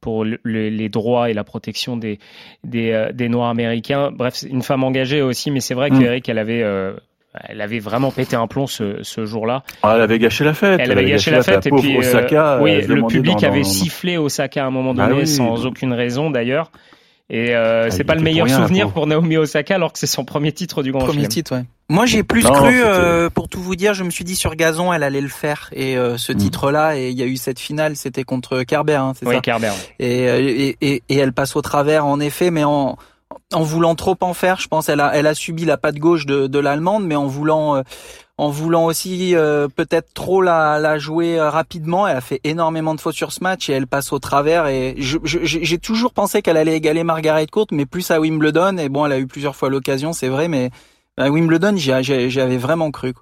pour les droits et la protection des, des, euh, des Noirs américains. Bref, une femme engagée aussi, mais c'est vrai mm. qu'Eric, elle avait... Euh, elle avait vraiment pété un plomb ce, ce jour-là. Ah, elle avait gâché la fête. Elle, avait gâché, la fête. et puis, Osaka, oui, le public avait sifflé Osaka à un moment bah donné, sans aucune raison d'ailleurs. Et euh, ah, c'est pas le meilleur souvenir pour... Naomi Osaka alors que c'est son premier titre du Grand Premier titre, ouais. Moi j'ai plus cru, euh, pour tout vous dire, je me suis dit sur gazon elle allait le faire et euh, ce mm. titre-là et il y a eu cette finale, c'était contre Kerber, hein, c'est oui, Kerber. Et, et, et, et, elle passe au travers en effet, mais en en voulant trop en faire. Je pense elle a subi la patte gauche de, de l'allemande, mais en voulant euh, en voulant aussi euh, peut-être trop la, jouer euh, rapidement. Elle a fait énormément de fautes sur ce match et elle passe au travers. Et j'ai toujours pensé qu'elle allait égaler Margaret Court, mais plus à Wimbledon. Et bon, elle a eu plusieurs fois l'occasion, c'est vrai, mais à Wimbledon, j'y avais vraiment cru.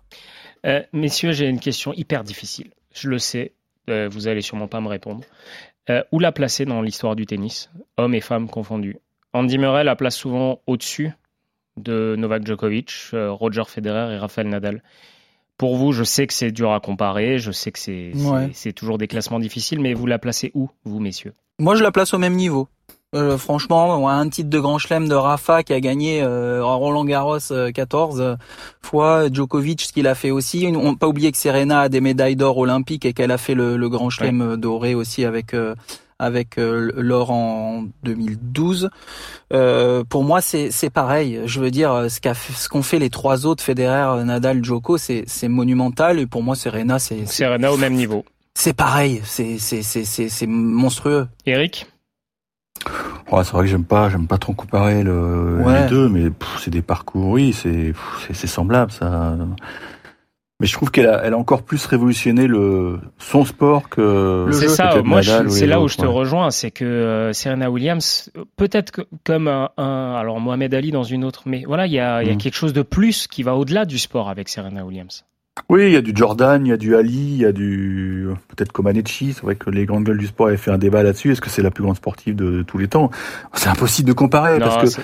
Messieurs, j'ai une question hyper difficile. Je le sais, vous allez sûrement pas me répondre. où la placer dans l'histoire du tennis, hommes et femmes confondus? Andy Murray la place souvent au-dessus de Novak Djokovic, euh, Roger Federer et Rafael Nadal. Pour vous, je sais que c'est dur à comparer, je sais que c'est toujours des classements difficiles, mais vous la placez où, vous, messieurs? Moi, je la place au même niveau. Euh, franchement, un titre de Grand Chelem de Rafa qui a gagné euh, Roland Garros 14 fois, Djokovic ce qu'il a fait aussi. On peut pas oublier que Serena a des médailles d'or olympiques et qu'elle a fait le, Grand Chelem doré aussi avec avec euh, l'or en 2012. Euh, pour moi, c'est pareil. Je veux dire, ce qu'ont ce qu'ont fait les trois autres, Federer, Nadal, Djoko, c'est monumental. Et pour moi, Serena, c'est Serena au même niveau. C'est pareil. C'est c'est monstrueux. Eric? Ouais, c'est vrai que j'aime pas, j'aime pas trop comparer le, les deux, mais c'est des parcours, oui, c'est c'est semblable ça. Mais je trouve qu'elle a, elle a encore plus révolutionné le son sport que. C'est ça. Moi, c'est là où je te rejoins, c'est que euh, Serena Williams, peut-être comme un, alors Mohamed Ali dans une autre, mais voilà, il y a, y a mm. quelque chose de plus qui va au-delà du sport avec Serena Williams. Oui, il y a du Jordan, il y a du Ali, il y a du peut-être Comaneci. C'est vrai que les grandes gueules du sport avaient fait un débat là-dessus. Est-ce que c'est la plus grande sportive de, tous les temps? C'est impossible de comparer parce que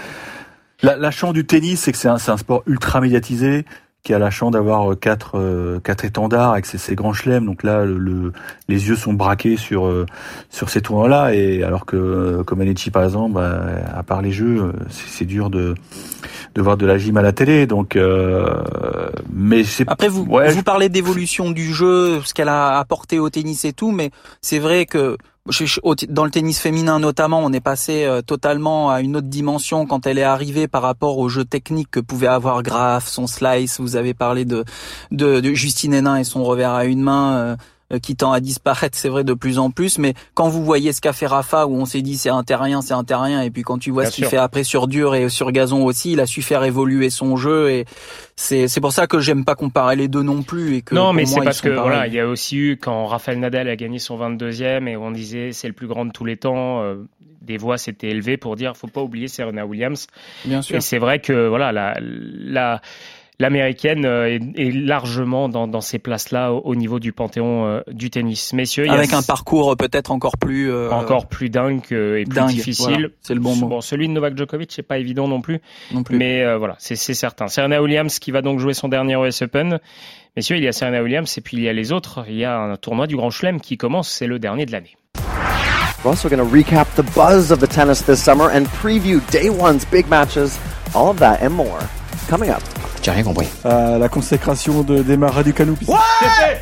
la, la chance du tennis, c'est que c'est un, un, sport ultra médiatisé qui a la chance d'avoir euh, quatre euh, quatre étendards avec ses, grands chelems. Donc là, le, les yeux sont braqués sur euh, sur ces tournois-là. Et alors que comme Anichi par exemple, bah, à part les jeux, c'est dur de de voir de la gym à la télé. Donc, mais c'est après vous vous parlez d'évolution du jeu, ce qu'elle a apporté au tennis et tout, mais c'est vrai que dans le tennis féminin notamment, on est passé euh, totalement à une autre dimension quand elle est arrivée par rapport au jeu technique que pouvait avoir Graf, son slice. Vous avez parlé de, de, de Justine Hénin et son revers à une main. Euh, qui tend à disparaître, c'est vrai, de plus en plus. Mais quand vous voyez ce qu'a fait Rafa, où on s'est dit c'est un terrien, c'est un terrien, et puis quand tu vois ce qu'il fait après sur dur et sur gazon aussi, il a su faire évoluer son jeu. Et c'est c'est pour ça que j'aime pas comparer les deux non plus. Et que non, mais c'est parce que voilà, il y a aussi eu quand Rafael Nadal a gagné son 22e et on disait c'est le plus grand de tous les temps. Euh, des voix s'étaient élevées pour dire faut pas oublier Serena Williams. Bien sûr. Et c'est vrai que voilà la la l'américaine euh, est, largement dans, ces places-là au, niveau du panthéon euh, du tennis. Messieurs, avec un parcours peut-être encore plus euh, encore plus dingue et plus difficile. c'est le bon mot. Bon, celui de Novak Djokovic, c'est pas évident non plus. Non plus. Mais voilà, c'est certain. Serena Williams qui va donc jouer son dernier US Open. Messieurs, il y a Serena Williams et puis il y a les autres. Il y a un tournoi du Grand Chelem qui commence, c'est le dernier de l'année. We're also going to recap the buzz of the tennis this summer and preview day one's big matches. All of that and more coming up. J'ai rien compris. Euh, la consécration de Demar Raducanu. Ouais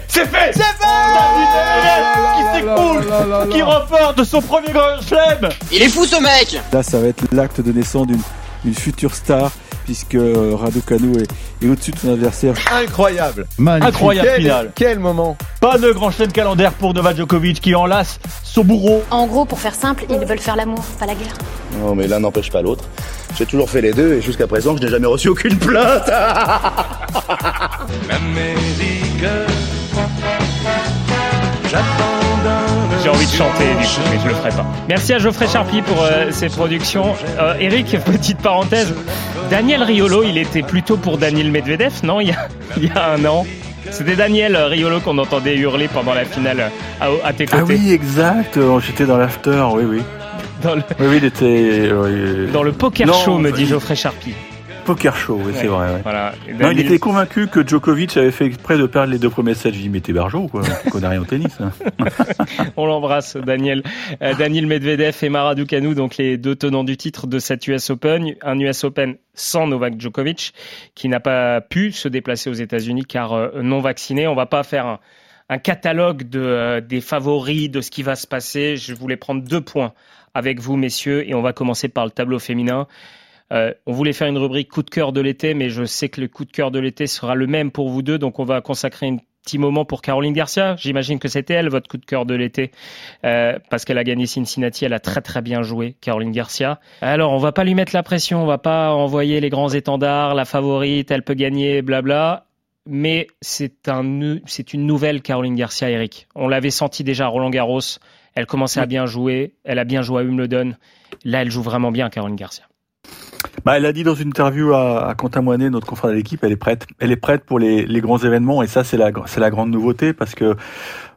C'est fait C'est fait Qui s'écroule Qui remporte son premier grand chelem Il est fou ce mec Là, ça va être l'acte de naissance d'une future star puisque euh, Raducanu est, au-dessus de son adversaire. Incroyable Incroyable quel, final Quel moment Pas de grand chelem calendaire pour Novak Djokovic qui enlace son bourreau. En gros, pour faire simple, ils veulent faire l'amour, pas la guerre. Non, mais l'un n'empêche pas l'autre. J'ai toujours fait les deux et jusqu'à présent, je n'ai jamais reçu aucune plainte. J'ai envie de chanter du coup, mais je le ferai pas. Merci à Geoffrey Charpie pour euh, ses productions. Euh, Eric, petite parenthèse. Daniel Riolo, il était plutôt pour Daniel Medvedev, non? Il y, a, il y a un an. C'était Daniel Riolo qu'on entendait hurler pendant la finale à, à tes côtés. Ah oui, exact. J'étais dans l'after, oui, oui. Dans le... Oui, il était. Dans le poker show, me dit Geoffrey Charpie. Poker show, oui, c'est vrai. Voilà. Non, il était convaincu que Djokovic avait fait exprès de perdre les deux premiers sets. J'ai dit, mais t'es barjot, quoi. Tu connais rien au tennis. Hein. On l'embrasse, Daniel. Euh, Daniel Medvedev et Mara Ducanu, donc les deux tenants du titre de cette US Open. Un US Open sans Novak Djokovic, qui n'a pas pu se déplacer aux États-Unis car euh, non vacciné. On va pas faire un, un catalogue de, euh, des favoris, de ce qui va se passer. Je voulais prendre deux points avec vous, messieurs, et on va commencer par le tableau féminin. Euh, on voulait faire une rubrique coup de cœur de l'été, mais je sais que le coup de cœur de l'été sera le même pour vous deux, donc on va consacrer une petit moment pour Caroline Garcia. J'imagine que c'était elle, votre coup de cœur de l'été, euh, parce qu'elle a gagné Cincinnati. Elle a très très bien joué, Caroline Garcia. Alors, on va pas lui mettre la pression, on va pas envoyer les grands étendards, la favorite, elle peut gagner, blabla. Mais c'est un, c'est une nouvelle Caroline Garcia, Eric. On l'avait senti déjà à Roland Garros. Elle commençait à bien jouer. Elle a bien joué à Wimbledon. Là, elle joue vraiment bien, Caroline Garcia. Bah, elle a dit dans une interview à, à Quentin Moinet, notre confrère de l'équipe, elle est prête. Elle est prête pour les, les grands événements et ça c'est la c'est la grande nouveauté parce que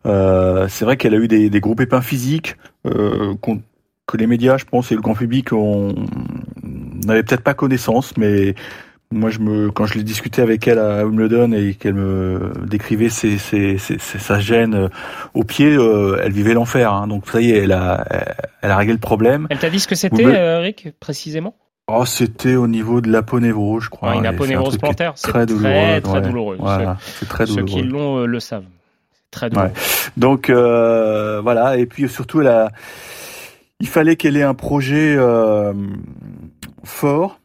euh, c'est vrai qu'elle a eu des, des gros pépins physiques euh, que les médias, je pense, et le grand public on n'avait peut-être pas connaissance, mais moi, je me, quand je l'ai discuté avec elle à Wimbledon et qu'elle me décrivait ses, ses, ses, sa gêne au pied, euh, elle vivait l'enfer. Hein. Donc ça y est, elle a, elle a réglé le problème. Elle t'a dit ce que c'était, euh, Eric, précisément? Oh, c'était au niveau de l'aponévrose, je crois. Ouais, une aponévrose plantaire, c'est très, très, très douloureux. Voilà, c'est très douloureux. Ceux qui l'ont euh, le savent. Très douloureux. Ouais. Donc euh, voilà, et puis surtout, elle a, il fallait qu'elle ait un projet euh, fort.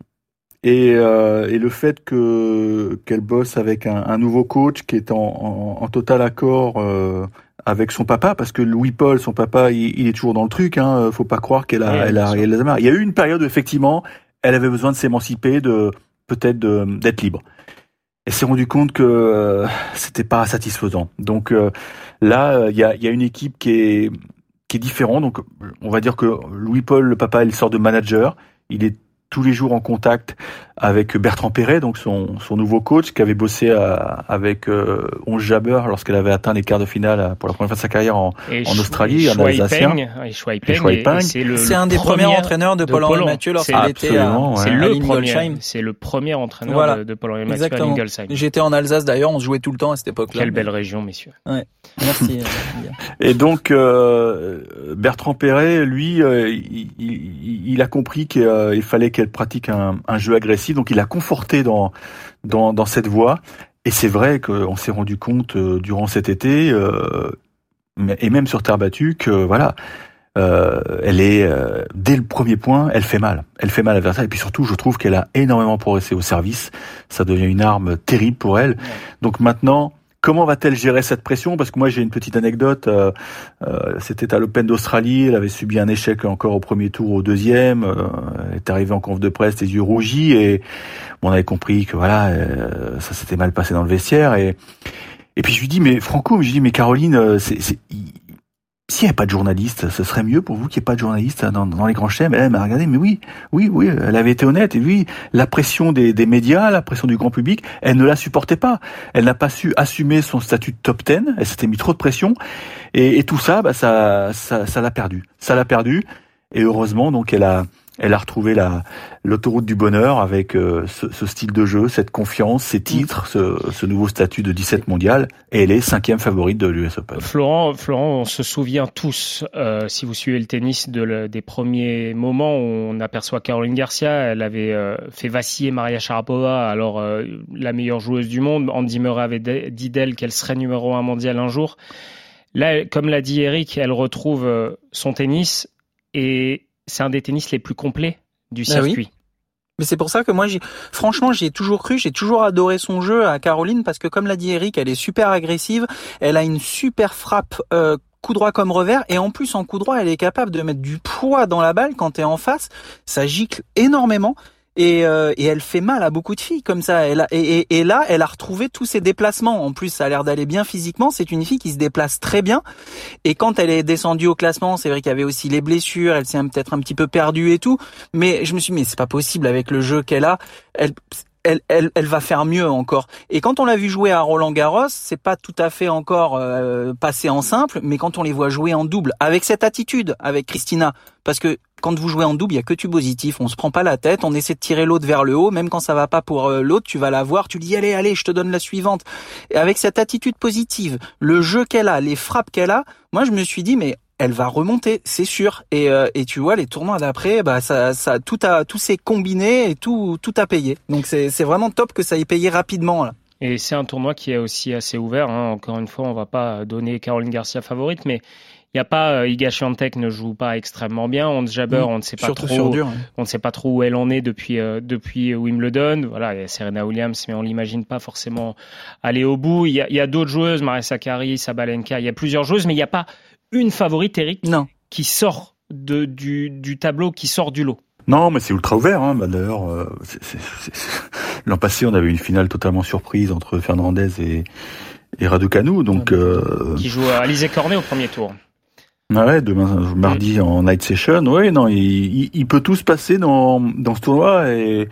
Et, et, le fait que qu'elle bosse avec un, un, nouveau coach qui est en, en, en total accord avec son papa, parce que Louis Paul, son papa, il, il est toujours dans le truc. Hein, faut pas croire qu'elle a, ouais, elle a, elle a, Il y a eu une période où effectivement, elle avait besoin de s'émanciper, de peut-être d'être libre. Elle s'est rendu compte que euh, c'était pas satisfaisant. Donc euh, là, il y a, y a une équipe qui est qui est différente. Donc on va dire que Louis Paul, le papa, il sort de manager. Il est tous les jours en contact avec Bertrand Perret, donc son, son nouveau coach, qui avait bossé à, avec euh, Onge Jabber lorsqu'elle avait atteint les quarts de finale pour la première fois de sa carrière en, en Australie, en Alsacien. C'est un des premiers entraîneurs de, de Paul-Henri Mathieu lorsqu'il était à, C'est le premier, c'est le premier entraîneur voilà. de, de Paul-Henri Mathieu Exactement. à Ingolsheim. J'étais en Alsace d'ailleurs, on se jouait tout le temps à cette époque-là. Quelle belle région, messieurs. Ouais. Merci. Et donc euh, Bertrand Perret, lui, euh, il, il, il, a compris qu'il fallait qu'elle pratique un, un jeu agressif donc il a conforté dans dans, dans cette voie. Et c'est vrai qu'on s'est rendu compte euh, durant cet été, euh, et même sur terre battue, que voilà, euh, elle est euh, dès le premier point, elle fait mal, elle fait mal à l'adversaire. Et puis surtout, je trouve qu'elle a énormément progressé au service. Ça devient une arme terrible pour elle. Donc maintenant, Comment va-t-elle gérer cette pression? Parce que moi j'ai une petite anecdote. Euh, euh, C'était à l'Open d'Australie. Elle avait subi un échec encore au premier tour, au deuxième. Euh, elle est arrivée en conf de presse, les yeux rougis, et on avait compris que voilà, ça s'était mal passé dans le vestiaire. Et et puis je lui dis mais Franco, je lui dis mais Caroline, c'est s'il n'y avait pas de journaliste, ce serait mieux pour vous qu'il n'y ait pas de journaliste dans, dans les grands chaînes. Elle m'a regardé, mais oui, oui, oui, elle avait été honnête. Et oui, la pression des, des médias, la pression du grand public, elle ne la supportait pas. Elle n'a pas su assumer son statut de top 10. Elle s'était mis trop de pression. Et, et tout ça, bah, ça, ça, ça l'a perdu. Ça l'a perdu. Et heureusement, donc, elle a, elle a retrouvé la l'autoroute du bonheur avec euh, ce, ce, style de jeu, cette confiance, ces titres, ce, ce, nouveau statut de 17 mondial, et elle est cinquième favorite de l'US Open. Florent, Florent, on se souvient tous, euh, si vous suivez le tennis, de le, des premiers moments où on aperçoit Caroline Garcia. Elle avait euh, fait vaciller Maria Sharapova, alors euh, la meilleure joueuse du monde. Andy Murray avait dit d'elle qu'elle serait numéro un mondial un jour. Là, comme l'a dit Eric, elle retrouve euh, son tennis et c'est un des tennis les plus complets du circuit. Ben oui. Mais c'est pour ça que moi, franchement, j'y ai toujours cru, j'ai toujours adoré son jeu à Caroline parce que comme l'a dit Eric, elle est super agressive, elle a une super frappe euh, coup droit comme revers et en plus en coup droit, elle est capable de mettre du poids dans la balle quand t'es en face, ça gicle énormément. Et, euh, et, elle fait mal à beaucoup de filles comme ça. Et, là, elle a retrouvé tous ses déplacements. En plus, ça a l'air d'aller bien physiquement. C'est une fille qui se déplace très bien. Et quand elle est descendue au classement, c'est vrai qu'il y avait aussi les blessures. Elle s'est peut-être un petit peu perdue et tout. Mais je me suis dit, mais c'est pas possible avec le jeu qu'elle a. Elle, elle, elle, elle, va faire mieux encore. Et quand on l'a vu jouer à Roland Garros, c'est pas tout à fait encore euh, passé en simple, mais quand on les voit jouer en double, avec cette attitude, avec Christina, parce que quand vous jouez en double, il y a que du positif, on se prend pas la tête, on essaie de tirer l'autre vers le haut, même quand ça va pas pour euh, l'autre, tu vas la voir, tu dis allez allez, je te donne la suivante. Et avec cette attitude positive, le jeu qu'elle a, les frappes qu'elle a, moi je me suis dit mais elle va remonter, c'est sûr. Et, euh, et tu vois, les tournois d'après, bah ça, ça, tout a, tout s'est combiné et tout, tout a payé. Donc c'est, c'est vraiment top que ça ait payé rapidement là. Et c'est un tournoi qui est aussi assez ouvert. Hein. Encore une fois, on va pas donner Caroline Garcia favorite, mais Il y a pas euh, Iga Swiatek ne joue pas extrêmement bien. Hans Jabber, on ne sait pas trop. On ne sait pas trop où elle en est depuis euh, depuis Wimbledon. Voilà, il y a Serena Williams, mais on l'imagine pas forcément aller au bout. Il y a, il y a d'autres joueuses, Maria Sakkari, Sabalenka. Il y a plusieurs joueuses, mais il n'y a pas une favorite, Eric, non. qui sort de, du, du tableau, qui sort du lot. Non, mais c'est ultra ouvert. Hein. Bah, D'ailleurs, euh, l'an passé, on avait une finale totalement surprise entre Fernandez et, et Raducanu. Donc, euh... Qui joue à Alizé Cornet au premier tour. Ah ouais, demain, mardi en night session. Oui, non, il, il, il, peut tout se passer dans, dans ce tournoi. Et,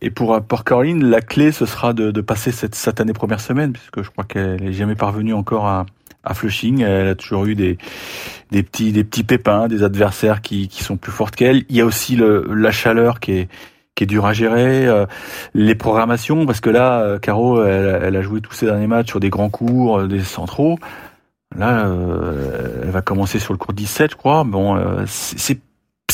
et pour, pour Caroline, la clé, ce sera de, de passer cette satanée première semaine, puisque je crois qu'elle n'est jamais parvenue encore à, à Flushing. Elle a toujours eu des, des petits, des petits pépins, des adversaires qui, qui sont plus fortes qu'elle. Il y a aussi le, la chaleur qui est, qui est dure à gérer, euh, les programmations, parce que là, euh, Caro, elle, elle, a joué tous ses derniers matchs sur des grands cours, euh, des centraux. Là, euh, elle va commencer sur le cours 17, je crois. Bon, euh, c'est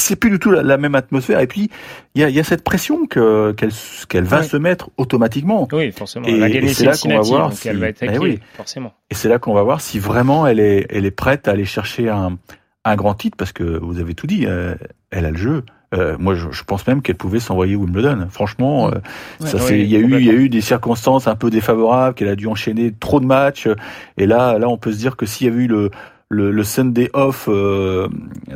c'est plus du tout la, la, même atmosphère. Et puis, il y a, y a, cette pression que qu'elle qu'elle va oui. se mettre automatiquement. Oui, forcément. Et, gagné c'est là qu'on va voir si, elle va être eh oui. forcément. Et c'est là qu'on va voir si vraiment elle est elle est prête à aller chercher un un grand titre parce que vous avez tout dit. Euh, elle a le jeu. Euh, moi, je, je, pense même qu'elle pouvait s'envoyer Wimbledon. Franchement, euh, ouais, ça ouais, c'est. Il y a eu, il y a eu des circonstances un peu défavorables, qu'elle a dû enchaîner trop de matchs. Et là, là, on peut se dire que s'il y avait eu le le, le Sunday off euh,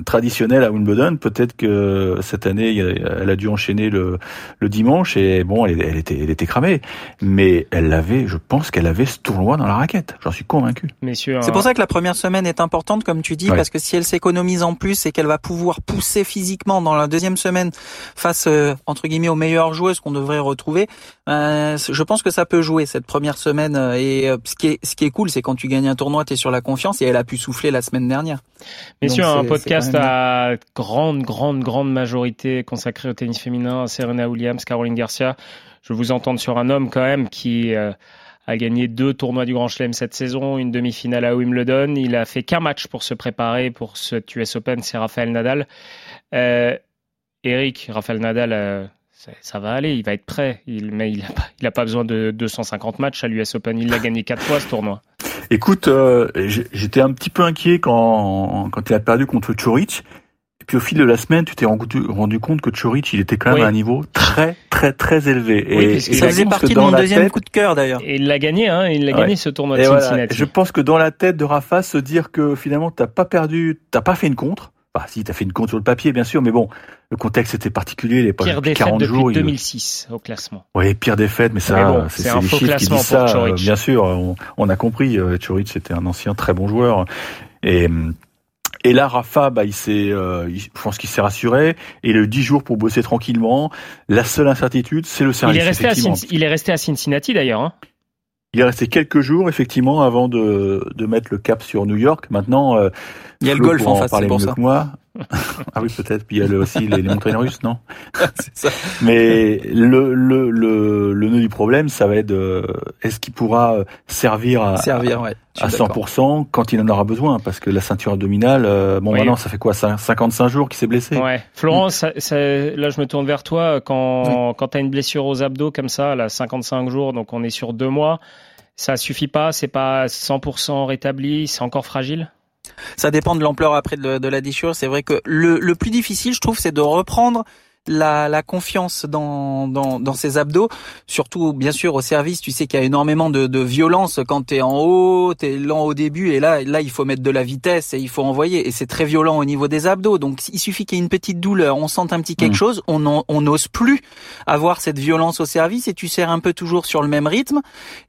traditionnel à Wimbledon, peut-être que cette année, elle a dû enchaîner le, le dimanche et bon, elle, elle, était, elle était cramée. Mais elle avait, je pense qu'elle avait ce tournoi dans la raquette. J'en suis convaincu. Messieurs, c'est pour ça que la première semaine est importante, comme tu dis, ouais. parce que si elle s'économise en plus et qu'elle va pouvoir pousser physiquement dans la deuxième semaine face euh, entre guillemets aux meilleures joueuses qu'on devrait retrouver, euh, je pense que ça peut jouer cette première semaine. Et euh, ce qui est, ce qui est cool, c'est quand tu gagnes un tournoi, tu es sur la confiance et elle a pu souffler la semaine dernière. Messieurs, un podcast à grande, grande, grande majorité consacré au tennis féminin, Serena Williams, Caroline Garcia. Je vous entends sur un homme quand même qui euh, a gagné deux tournois du Grand Chelem cette saison, une demi-finale à Wimbledon. Il a fait qu'un match pour se préparer pour ce US Open, c'est Rafael Nadal. Euh, Eric, Rafael Nadal, euh, ça va aller, il va être prêt. Il, mais il n'a pas besoin de 250 matchs à l'US Open. Il l'a gagné quatre fois ce tournoi. Écoute, euh, j'étais un petit peu inquiet quand, quand il a perdu contre Chorich. Et puis au fil de la semaine, tu t'es rendu, rendu, compte que Chorich, il était quand même oui. à un niveau très, très, très élevé. Oui, et, et ça faisait partie de mon deuxième tête, coup de cœur d'ailleurs. Et il l'a gagné, hein, il l'a ouais. gagné ce tournoi de et Cincinnati. Voilà. Je pense que dans la tête de Rafa, se dire que finalement, t'as pas perdu, t'as pas fait une contre. Bah, si, t'as fait une compte sur le papier, bien sûr, mais bon, le contexte était particulier. Les pire défaite 40 depuis jours, 2006 il... au classement. Oui, pire défaite, mais ça, bon, c'est les chiffres qui disent ça. Euh, bien sûr, on, on a compris. Euh, Choric, c'était un ancien très bon joueur. Et, et là, Rafa, bah, il s'est, euh, je pense qu'il s'est rassuré. Et il a eu 10 jours pour bosser tranquillement. La seule incertitude, c'est le service. Il est resté, à, il est resté à Cincinnati d'ailleurs. Hein il est resté quelques jours effectivement avant de, de mettre le cap sur New York. Maintenant, euh, il y a le golf en face, c'est pour ça. Que moi. ah oui, peut-être. Puis il y a le, aussi les, les montagnes russes, non ça. Mais le, le, le, le nœud du problème, ça va être de, est-ce qu'il pourra servir à, servir, ouais, à 100% quand il en aura besoin? Parce que la ceinture abdominale, euh, bon, oui. maintenant, ça fait quoi? 55 jours qu'il s'est blessé? Ouais. Florence, ça, ça, là, je me tourne vers toi. Quand, oui. quand tu as une blessure aux abdos comme ça, là, 55 jours, donc on est sur deux mois, ça suffit pas? C'est pas 100% rétabli? C'est encore fragile? Ça dépend de l'ampleur après de, la déchirure. C'est vrai que le plus difficile, je trouve, c'est de reprendre la, la confiance dans, dans, dans ses abdos, surtout bien sûr au service. Tu sais qu'il y a énormément de, de violence quand t'es en haut, t'es lent au début, et là, là il faut mettre de la vitesse et il faut envoyer, et c'est très violent au niveau des abdos. Donc il suffit qu'il y ait une petite douleur, on sente un petit quelque mmh. chose, on n'ose plus avoir cette violence au service et tu serres un peu toujours sur le même rythme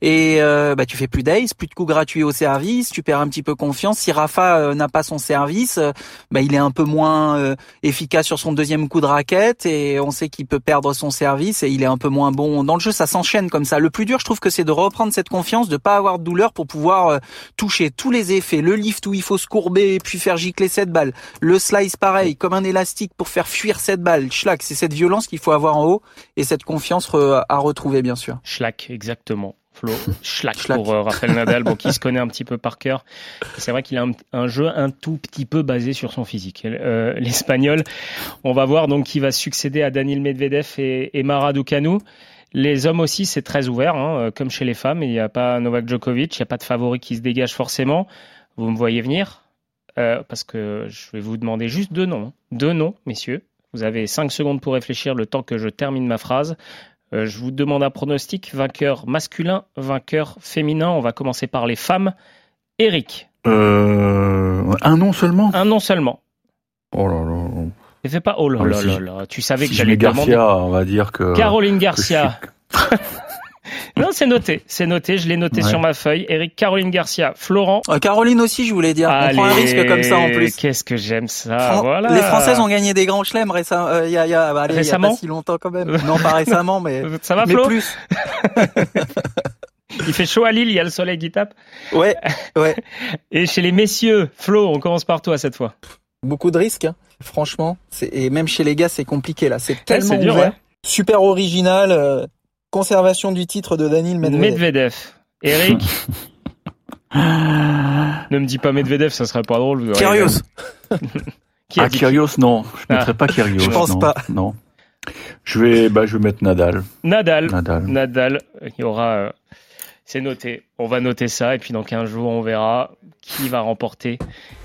et euh, bah tu fais plus d'ace, plus de coups gratuits au service, tu perds un petit peu confiance. Si Rafa euh, n'a pas son service, euh, bah il est un peu moins euh, efficace sur son deuxième coup de raquette et on sait qu'il peut perdre son service et il est un peu moins bon dans le jeu. Ça s'enchaîne comme ça. Le plus dur, je trouve que c'est de reprendre cette confiance, de pas avoir de douleur pour pouvoir euh, toucher tous les effets. Le lift où il faut se courber et puis faire gicler cette balle. Le slice pareil, comme un élastique pour faire fuir cette balle. Schlack, c'est cette violence qu'il faut avoir en haut et cette confiance à retrouver bien sûr. Schlack, exactement. Flo, Schlack, Schlack. pour euh, Rafael Nadal, bon, qui se connaît un petit peu par cœur. C'est vrai qu'il a un, un, jeu un tout petit peu basé sur son physique. Euh, L'Espagnol, on va voir donc qui va succéder à Daniel Medvedev et, et Mara Ducanu. Les hommes aussi, c'est très ouvert, hein, comme chez les femmes. Il n'y a pas Novak Djokovic, il n'y a pas de favori qui se dégage forcément. Vous me voyez venir euh, parce que je vais vous demander juste deux noms. Deux noms, messieurs. Vous avez cinq secondes pour réfléchir le temps que je termine ma phrase. Euh, je vous demande un pronostic. Vainqueur masculin, vainqueur féminin. On va commencer par les femmes. Eric. Euh, un nom seulement? Un nom seulement. Oh là là. Ne fais pas oh là Ah, là si là je- là. Tu savais Si que j'allais demander. Garcia, on va dire que. Caroline que je suis- Garcia. non, c'est noté. C'est noté. Je l'ai noté Ouais. sur ma feuille. Eric, Caroline Garcia. Florent. Euh, Caroline aussi, je voulais dire. On prend un Allez, risque comme ça en plus. Qu'est-ce que j'aime ça. Fran- voilà. Les Françaises ont gagné des grands chelems récemment. euh, y a, y a, bah, allez, il y a Récemment pas si longtemps quand même. Non, pas récemment, mais Ça va, mais Flo plus. Il fait chaud à Lille, il y a le soleil qui tape. Ouais, ouais. Et chez les messieurs, Flo, on commence par toi cette fois. Beaucoup de risques, hein. franchement. Et même chez les gars, c'est compliqué là. C'est tellement c'est dur, ouais. Super original. euh, conservation du titre de Daniel Medvedev. Medvedev. Eric. ne me dis pas Medvedev, ça serait pas drôle. Kyrgios. Qui Ah, Kyrgios, non. Je Ah. mettrais pas Kyrgios. Je pense non. pas. Non. Je vais, bah, je vais mettre Nadal. Nadal. Nadal. Nadal. Il y aura. euh, c'est noté. On va noter ça et puis dans 15 jours, on verra qui va remporter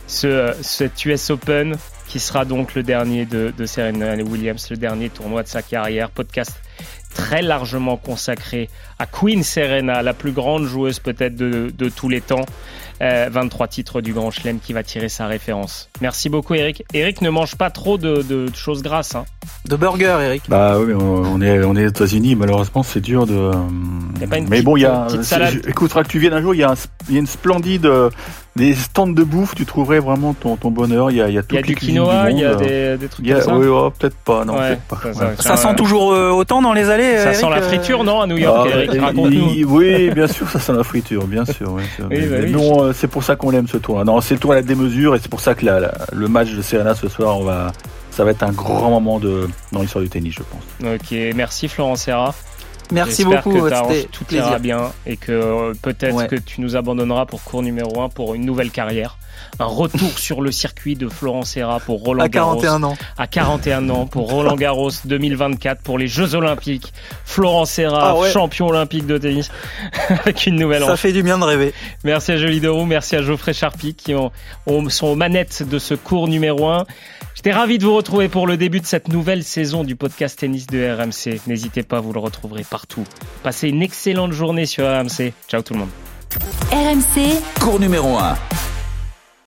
ce, euh, cet US Open qui sera donc le dernier de, de Serena Williams, le dernier tournoi de sa carrière. Podcast très largement consacré à Queen Serena, la plus grande joueuse peut-être de, de tous les temps. Euh, 23 titres du Grand Chelem qui va tirer sa référence. Merci beaucoup Eric. Eric ne mange pas trop de, de choses grasses. Hein. De burger, Eric. Bah oui, mais on est, on est aux États-Unis. Malheureusement, c'est dur de. Y a pas une mais petite- bon, il y a. Écoute, que tu viennes un jour. Il y a, un- il y a une splendide, euh, des stands de bouffe. Tu trouverais vraiment ton, ton bonheur. Il y a, il y a Il y a les du quinoa, il y a des, des trucs Il y a- comme ça. oui, oh, peut-être pas. Non, Ouais, peut-être pas. ça, ça- Ouais. Ça sent toujours euh, autant dans les allées. Ça Eric, sent la euh, friture, non, à New York, Ah, Eric Oui, bien sûr, ça sent la friture, bien sûr. oui, c'est- Oui, mais- bah mais oui. non, c'est pour ça qu'on aime ce tour. Non, c'est le tour à la démesure et c'est pour ça que le match de Serena ce soir, ça va être un grand moment de, dans l'histoire du tennis, je pense. Ok, merci Florent Serra. Merci J'espère beaucoup. C'était tout plaisir. ira bien et que euh, peut-être Ouais. que tu nous abandonneras pour cours numéro 1 pour une nouvelle carrière. Un retour sur le circuit de Florent Serra pour Roland À Garros. 41 ans. À 41 ans pour Roland Garros 2024 pour les Jeux Olympiques. Florent Serra, Ah ouais. champion olympique de tennis avec une nouvelle Ça fait du bien de rêver. Merci à Jolie Deroux, merci à Geoffrey Charpie qui ont, ont- sont aux manettes de ce cours numéro 1. J'étais ravi de vous retrouver pour le début de cette nouvelle saison du podcast tennis de RMC. N'hésitez pas, vous le retrouverez partout. Passez une excellente journée sur RMC. Ciao tout le monde. RMC, cours numéro 1.